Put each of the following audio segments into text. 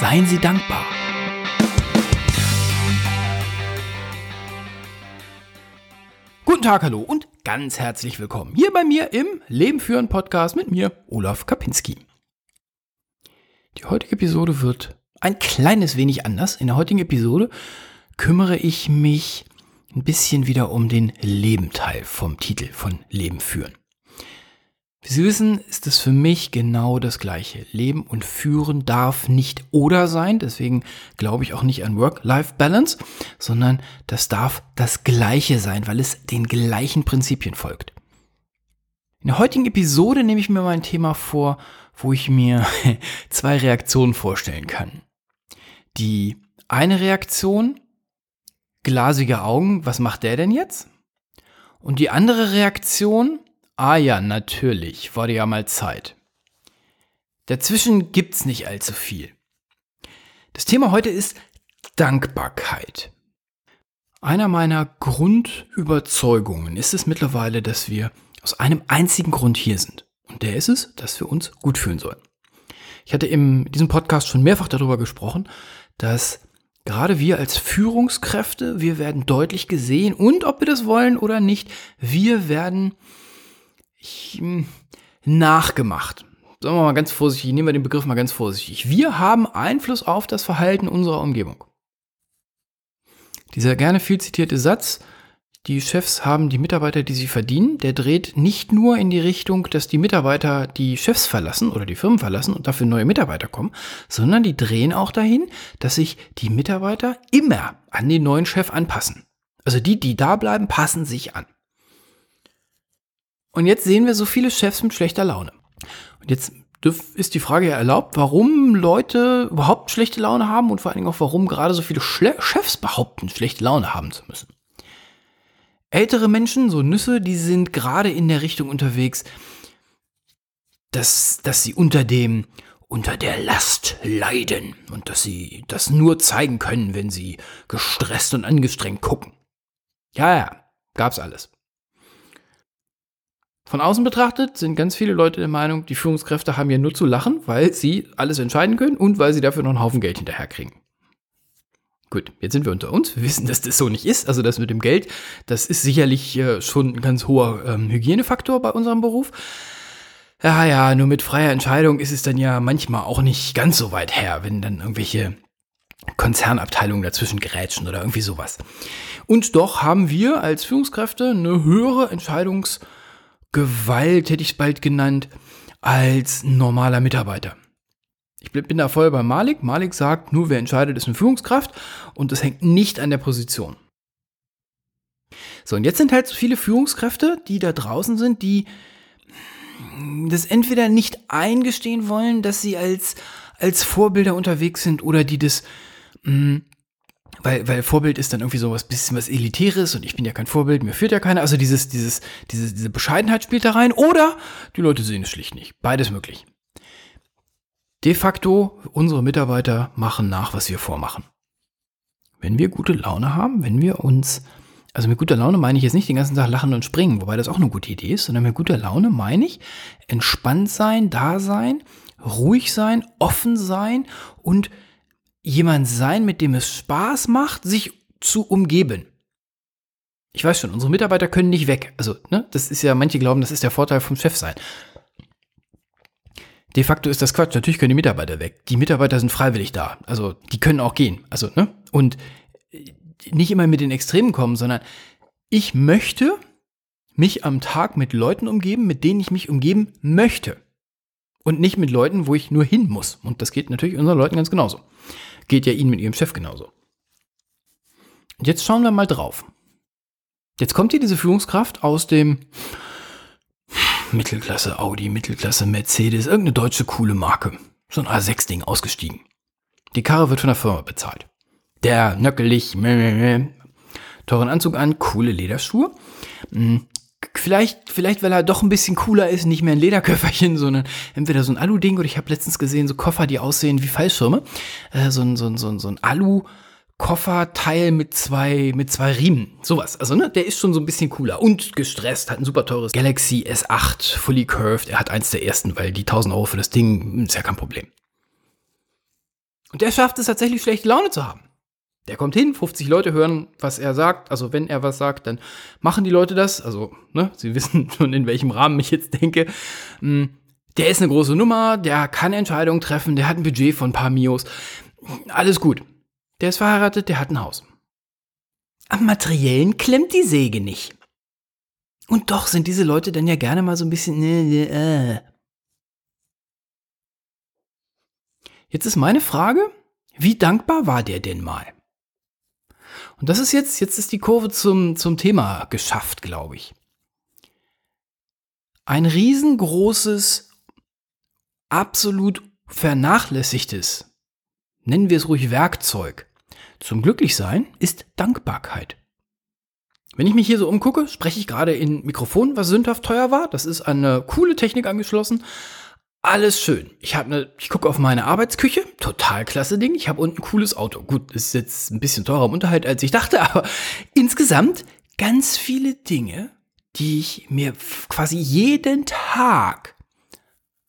Seien Sie dankbar. Guten Tag, hallo und ganz herzlich willkommen hier bei mir im Leben führen Podcast mit mir, Olaf Kapinski. Die heutige Episode wird ein kleines wenig anders. In der heutigen Episode kümmere ich mich ein bisschen wieder um den Lebenteil vom Titel von Leben führen. Wie Sie wissen, ist es für mich genau das Gleiche. Leben und Führen darf nicht oder sein, deswegen glaube ich auch nicht an Work-Life-Balance, sondern das darf das Gleiche sein, weil es den gleichen Prinzipien folgt. In der heutigen Episode nehme ich mir mal ein Thema vor, wo ich mir zwei Reaktionen vorstellen kann. Die eine Reaktion, glasige Augen, was macht der denn jetzt? Und die andere Reaktion, ah ja, natürlich, wurde ja mal Zeit. Dazwischen gibt's nicht allzu viel. Das Thema heute ist Dankbarkeit. Einer meiner Grundüberzeugungen ist es mittlerweile, dass wir aus einem einzigen Grund hier sind. Und der ist es, dass wir uns gut fühlen sollen. Ich hatte in diesem Podcast schon mehrfach darüber gesprochen, dass gerade wir als Führungskräfte, wir werden deutlich gesehen und ob wir das wollen oder nicht, wir werden hm, nachgemacht. Sagen wir mal ganz vorsichtig, nehmen wir den Begriff mal ganz vorsichtig. Wir haben Einfluss auf das Verhalten unserer Umgebung. Dieser gerne viel zitierte Satz, die Chefs haben die Mitarbeiter, die sie verdienen, der dreht nicht nur in die Richtung, dass die Mitarbeiter die Chefs verlassen oder die Firmen verlassen und dafür neue Mitarbeiter kommen, sondern die drehen auch dahin, dass sich die Mitarbeiter immer an den neuen Chef anpassen. Also die, die da bleiben, passen sich an. Und jetzt sehen wir so viele Chefs mit schlechter Laune. Und jetzt ist die Frage ja erlaubt, warum Leute überhaupt schlechte Laune haben und vor allen Dingen auch, warum gerade so viele Schle Chefs behaupten, schlechte Laune haben zu müssen. Ältere Menschen, so Nüsse, die sind gerade in der Richtung unterwegs, dass, dass sie unter dem, unter der Last leiden und dass sie das nur zeigen können, wenn sie gestresst und angestrengt gucken. Ja, ja, gab's alles. Von außen betrachtet sind ganz viele Leute der Meinung, die Führungskräfte haben ja nur zu lachen, weil sie alles entscheiden können und weil sie dafür noch einen Haufen Geld hinterherkriegen. Gut, jetzt sind wir unter uns. Wir wissen, dass das so nicht ist. Also das mit dem Geld, das ist sicherlich äh, schon ein ganz hoher ähm, Hygienefaktor bei unserem Beruf. Ja, ja, nur mit freier Entscheidung ist es dann ja manchmal auch nicht ganz so weit her, wenn dann irgendwelche Konzernabteilungen dazwischen gerätschen oder irgendwie sowas. Und doch haben wir als Führungskräfte eine höhere Entscheidungsgewalt, hätte ich es bald genannt, als normaler Mitarbeiter. Ich bin da voll bei Malik. Malik sagt, nur wer entscheidet, ist eine Führungskraft und das hängt nicht an der Position. So, und jetzt sind halt so viele Führungskräfte, die da draußen sind, die das entweder nicht eingestehen wollen, dass sie als, als Vorbilder unterwegs sind oder die das, mh, mm, weil, weil Vorbild ist dann irgendwie so was bisschen was Elitäres und ich bin ja kein Vorbild, mir führt ja keiner. Also dieses, dieses, diese, diese Bescheidenheit spielt da rein oder die Leute sehen es schlicht nicht. Beides möglich. De facto, unsere Mitarbeiter machen nach, was wir vormachen. Wenn wir gute Laune haben, wenn wir uns, also mit guter Laune meine ich jetzt nicht den ganzen Tag lachen und springen, wobei das auch eine gute Idee ist, sondern mit guter Laune meine ich entspannt sein, da sein, ruhig sein, offen sein und jemand sein, mit dem es Spaß macht, sich zu umgeben. Ich weiß schon, unsere Mitarbeiter können nicht weg. Also, ne, das ist ja, manche glauben, das ist der Vorteil vom Chef sein. De facto ist das Quatsch. Natürlich können die Mitarbeiter weg. Die Mitarbeiter sind freiwillig da. Also die können auch gehen. Also, ne? Und äh, nicht immer mit den Extremen kommen, sondern ich möchte mich am Tag mit Leuten umgeben, mit denen ich mich umgeben möchte. Und nicht mit Leuten, wo ich nur hin muss. Und das geht natürlich unseren Leuten ganz genauso. Geht ja ihnen mit ihrem Chef genauso. Und jetzt schauen wir mal drauf. Jetzt kommt hier diese Führungskraft aus dem Mittelklasse Audi, Mittelklasse Mercedes, irgendeine deutsche coole Marke. So ein A6-Ding ausgestiegen. Die Karre wird von der Firma bezahlt. Der nöckelig, teuren Anzug an, coole Lederschuhe. Vielleicht, vielleicht, weil er doch ein bisschen cooler ist, nicht mehr ein Lederköfferchen, sondern entweder so ein Alu-Ding oder ich habe letztens gesehen, so Koffer, die aussehen wie Fallschirme. Äh, so ein, so ein, so ein, so ein Alu- Kofferteil mit zwei, mit zwei Riemen. Sowas. Also, ne, der ist schon so ein bisschen cooler und gestresst. Hat ein super teures Galaxy S8 Fully Curved. Er hat eins der ersten, weil die 1000 Euro für das Ding hm, ist ja kein Problem. Und der schafft es tatsächlich, schlechte Laune zu haben. Der kommt hin, 50 Leute hören, was er sagt. Also wenn er was sagt, dann machen die Leute das. Also, ne, sie wissen schon, in welchem Rahmen ich jetzt denke. Hm, der ist eine große Nummer, der kann Entscheidungen treffen, der hat ein Budget von ein paar Mios. Alles gut. Der ist verheiratet, der hat ein Haus. Am Materiellen klemmt die Säge nicht. Und doch sind diese Leute dann ja gerne mal so ein bisschen. Äh, äh. Jetzt ist meine Frage, wie dankbar war der denn mal? Und das ist jetzt, jetzt ist die Kurve zum, zum Thema geschafft, glaube ich. Ein riesengroßes, absolut vernachlässigtes, nennen wir es ruhig Werkzeug, zum Glücklichsein ist Dankbarkeit. Wenn ich mich hier so umgucke, spreche ich gerade in Mikrofon, was sündhaft teuer war. Das ist eine coole Technik angeschlossen. Alles schön. Ich habe eine, ich gucke auf meine Arbeitsküche, total klasse Ding. Ich habe unten ein cooles Auto. Gut, ist jetzt ein bisschen teurer im Unterhalt, als ich dachte, aber insgesamt ganz viele Dinge, die ich mir quasi jeden Tag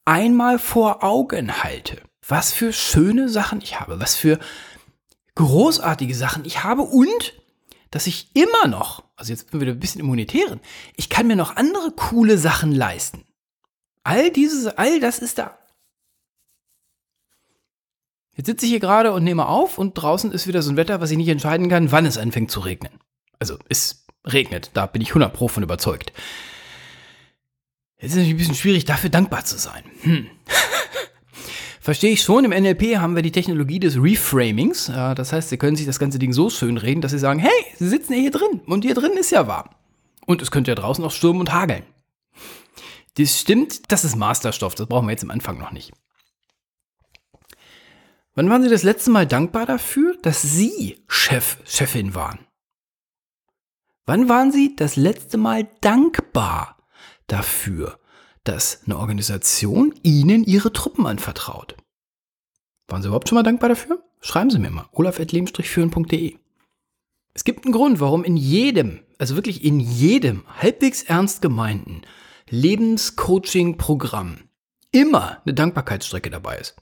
einmal vor Augen halte. Was für schöne Sachen ich habe, was für großartige Sachen ich habe und dass ich immer noch, also jetzt sind wir wieder ein bisschen immunitären, ich kann mir noch andere coole Sachen leisten. All dieses, all das ist da. Jetzt sitze ich hier gerade und nehme auf und draußen ist wieder so ein Wetter, was ich nicht entscheiden kann, wann es anfängt zu regnen. Also es regnet, da bin ich 100 Pro von überzeugt. Jetzt ist es natürlich ein bisschen schwierig, dafür dankbar zu sein. Hm. Verstehe ich schon, im NLP haben wir die Technologie des Reframings. Das heißt, Sie können sich das ganze Ding so schön reden, dass Sie sagen, hey, Sie sitzen ja hier drin und hier drin ist ja warm. Und es könnte ja draußen auch stürmen und hageln. Das stimmt, das ist Masterstoff, das brauchen wir jetzt am Anfang noch nicht. Wann waren Sie das letzte Mal dankbar dafür, dass Sie Chef, Chefin waren? Wann waren Sie das letzte Mal dankbar dafür, dass eine Organisation Ihnen Ihre Truppen anvertraut? Waren Sie überhaupt schon mal dankbar dafür? Schreiben Sie mir mal. olaf.leben-führen.de Es gibt einen Grund, warum in jedem, also wirklich in jedem halbwegs ernst gemeinten Lebenscoaching-Programm immer eine Dankbarkeitsstrecke dabei ist.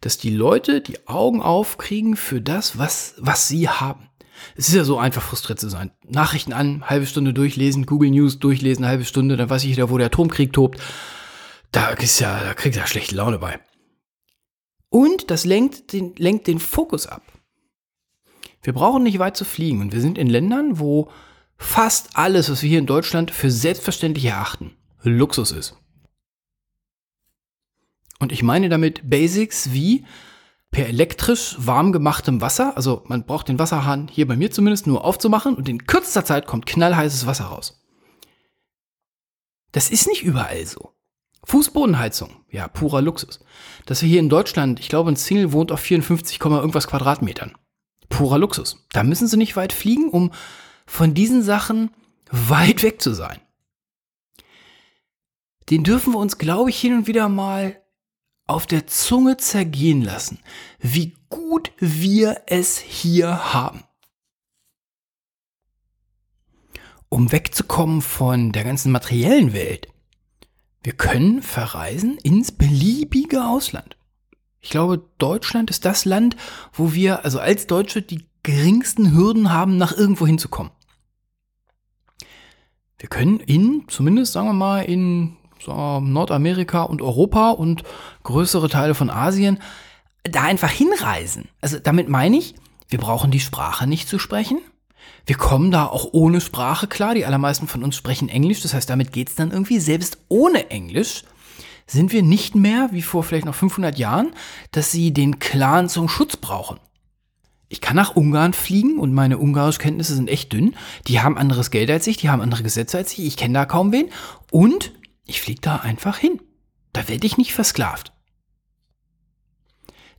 Dass die Leute die Augen aufkriegen für das, was, was sie haben. Es ist ja so einfach frustriert zu sein. Nachrichten an, halbe Stunde durchlesen, Google News durchlesen, halbe Stunde, dann weiß ich wieder, wo der Atomkrieg tobt. Da ist ja, da kriegt er schlechte Laune bei. Und das lenkt den, lenkt den Fokus ab. Wir brauchen nicht weit zu fliegen und wir sind in Ländern, wo fast alles, was wir hier in Deutschland für selbstverständlich erachten, Luxus ist. Und ich meine damit Basics wie per elektrisch warm gemachtem Wasser, also man braucht den Wasserhahn hier bei mir zumindest nur aufzumachen und in kürzester Zeit kommt knallheißes Wasser raus. Das ist nicht überall so. Fußbodenheizung, ja, purer Luxus. Dass wir hier in Deutschland, ich glaube, ein Single wohnt auf 54, irgendwas Quadratmetern. Purer Luxus. Da müssen sie nicht weit fliegen, um von diesen Sachen weit weg zu sein. Den dürfen wir uns, glaube ich, hin und wieder mal auf der Zunge zergehen lassen, wie gut wir es hier haben. Um wegzukommen von der ganzen materiellen Welt, wir können verreisen ins beliebige Ausland. Ich glaube, Deutschland ist das Land, wo wir, also als Deutsche, die geringsten Hürden haben, nach irgendwo hinzukommen. Wir können in, zumindest sagen wir mal, in so, Nordamerika und Europa und größere Teile von Asien da einfach hinreisen. Also damit meine ich, wir brauchen die Sprache nicht zu sprechen. Wir kommen da auch ohne Sprache klar. Die allermeisten von uns sprechen Englisch. Das heißt, damit geht's dann irgendwie. Selbst ohne Englisch sind wir nicht mehr, wie vor vielleicht noch 500 Jahren, dass sie den Clan zum Schutz brauchen ich kann nach Ungarn fliegen und meine Ungarischkenntnisse sind echt dünn. Die haben anderes Geld als ich, die haben andere Gesetze als ich, ich kenne da kaum wen. Und ich fliege da einfach hin. Da werde ich nicht versklavt.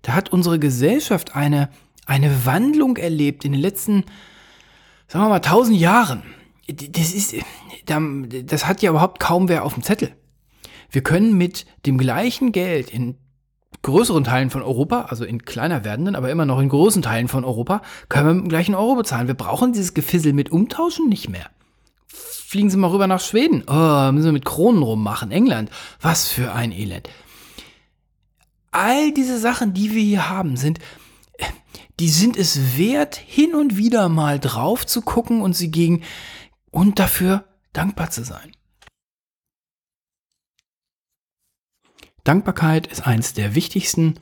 Da hat unsere Gesellschaft eine, eine Wandlung erlebt in den letzten, sagen wir mal, tausend Jahren. Das ist, das hat ja überhaupt kaum wer auf dem Zettel. Wir können mit dem gleichen Geld in größeren Teilen von Europa, also in kleiner werdenden, aber immer noch in großen Teilen von Europa, können wir mit dem gleichen Euro bezahlen. Wir brauchen dieses Gefissel mit Umtauschen nicht mehr. Fliegen Sie mal rüber nach Schweden. Oh, müssen wir mit Kronen rummachen. England. Was für ein Elend. all diese Sachen, die wir hier haben, sind, die sind es wert, hin und wieder mal drauf zu gucken und sie gegen und dafür dankbar zu sein. Dankbarkeit ist eins der wichtigsten.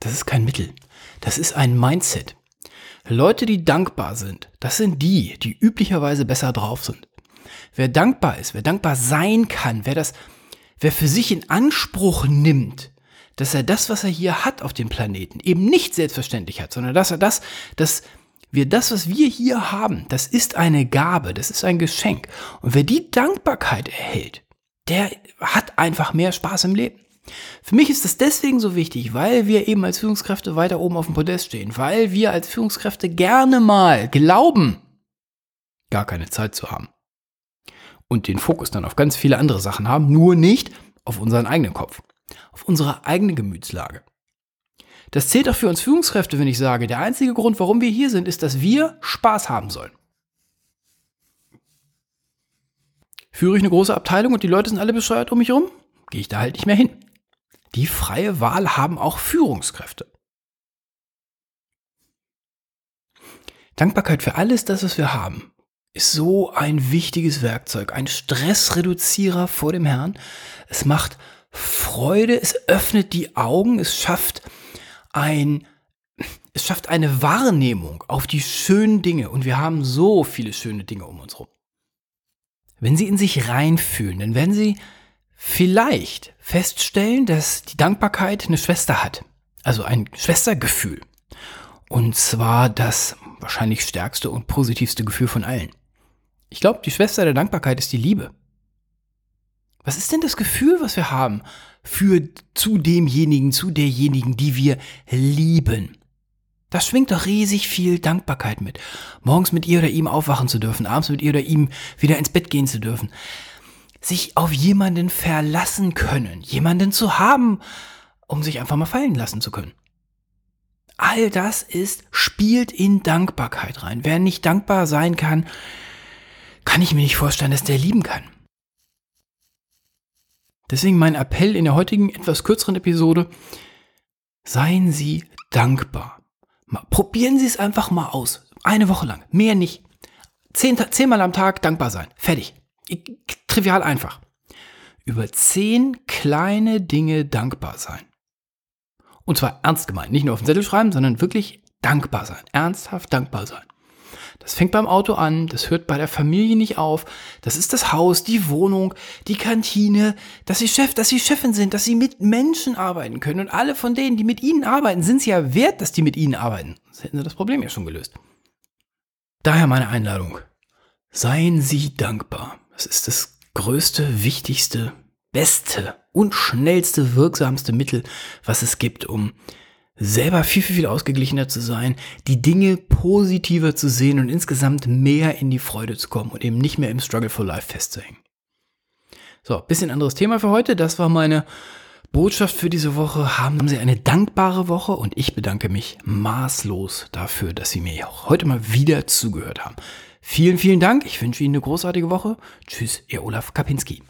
Das ist kein Mittel. Das ist ein Mindset. Leute, die dankbar sind, das sind die, die üblicherweise besser drauf sind. Wer dankbar ist, wer dankbar sein kann, wer das, wer für sich in Anspruch nimmt, dass er das, was er hier hat auf dem Planeten, eben nicht selbstverständlich hat, sondern dass er das, dass wir das, was wir hier haben, das ist eine Gabe, das ist ein Geschenk. Und wer die Dankbarkeit erhält, der hat einfach mehr Spaß im Leben. Für mich ist das deswegen so wichtig, weil wir eben als Führungskräfte weiter oben auf dem Podest stehen, weil wir als Führungskräfte gerne mal glauben, gar keine Zeit zu haben. Und den Fokus dann auf ganz viele andere Sachen haben, nur nicht auf unseren eigenen Kopf, auf unsere eigene Gemütslage. Das zählt auch für uns Führungskräfte, wenn ich sage, der einzige Grund, warum wir hier sind, ist, dass wir Spaß haben sollen. Führe ich eine große Abteilung und die Leute sind alle bescheuert um mich herum, gehe ich da halt nicht mehr hin. Die freie Wahl haben auch Führungskräfte. Dankbarkeit für alles das, was wir haben, ist so ein wichtiges Werkzeug, ein Stressreduzierer vor dem Herrn. Es macht Freude, es öffnet die Augen, es schafft ein, es schafft eine Wahrnehmung auf die schönen Dinge und wir haben so viele schöne Dinge um uns herum. Wenn Sie in sich reinfühlen, dann werden Sie vielleicht feststellen, dass die Dankbarkeit eine Schwester hat. Also ein Schwestergefühl. Und zwar das wahrscheinlich stärkste und positivste Gefühl von allen. Ich glaube, die Schwester der Dankbarkeit ist die Liebe. Was ist denn das Gefühl, was wir haben für zu demjenigen, zu derjenigen, die wir lieben? Das schwingt doch riesig viel Dankbarkeit mit. Morgens mit ihr oder ihm aufwachen zu dürfen, abends mit ihr oder ihm wieder ins Bett gehen zu dürfen. Sich auf jemanden verlassen können, jemanden zu haben, um sich einfach mal fallen lassen zu können. All das ist, spielt in Dankbarkeit rein. Wer nicht dankbar sein kann, kann ich mir nicht vorstellen, dass der lieben kann. Deswegen mein Appell in der heutigen etwas kürzeren Episode, seien Sie dankbar. Probieren Sie es einfach mal aus. Eine Woche lang. Mehr nicht. Zehn, zehnmal am Tag dankbar sein. Fertig. Trivial einfach. Über zehn kleine Dinge dankbar sein. Und zwar ernst gemeint. Nicht nur auf den Zettel schreiben, sondern wirklich dankbar sein. Ernsthaft dankbar sein. Das fängt beim Auto an, das hört bei der Familie nicht auf. Das ist das Haus, die Wohnung, die Kantine, dass sie Chef, dass sie Chefin sind, dass sie mit Menschen arbeiten können. Und alle von denen, die mit ihnen arbeiten, sind es ja wert, dass die mit ihnen arbeiten. Sonst hätten sie das Problem ja schon gelöst. Daher meine Einladung. Seien Sie dankbar. Das ist das größte, wichtigste, beste und schnellste, wirksamste Mittel, was es gibt, um selber viel, viel, viel ausgeglichener zu sein, die Dinge positiver zu sehen und insgesamt mehr in die Freude zu kommen und eben nicht mehr im Struggle for Life festzuhängen. So, bisschen anderes Thema für heute. Das war meine Botschaft für diese Woche. Haben Sie eine dankbare Woche und ich bedanke mich maßlos dafür, dass Sie mir auch heute mal wieder zugehört haben. Vielen, vielen Dank. Ich wünsche Ihnen eine großartige Woche. Tschüss, Ihr Olaf Kapinski.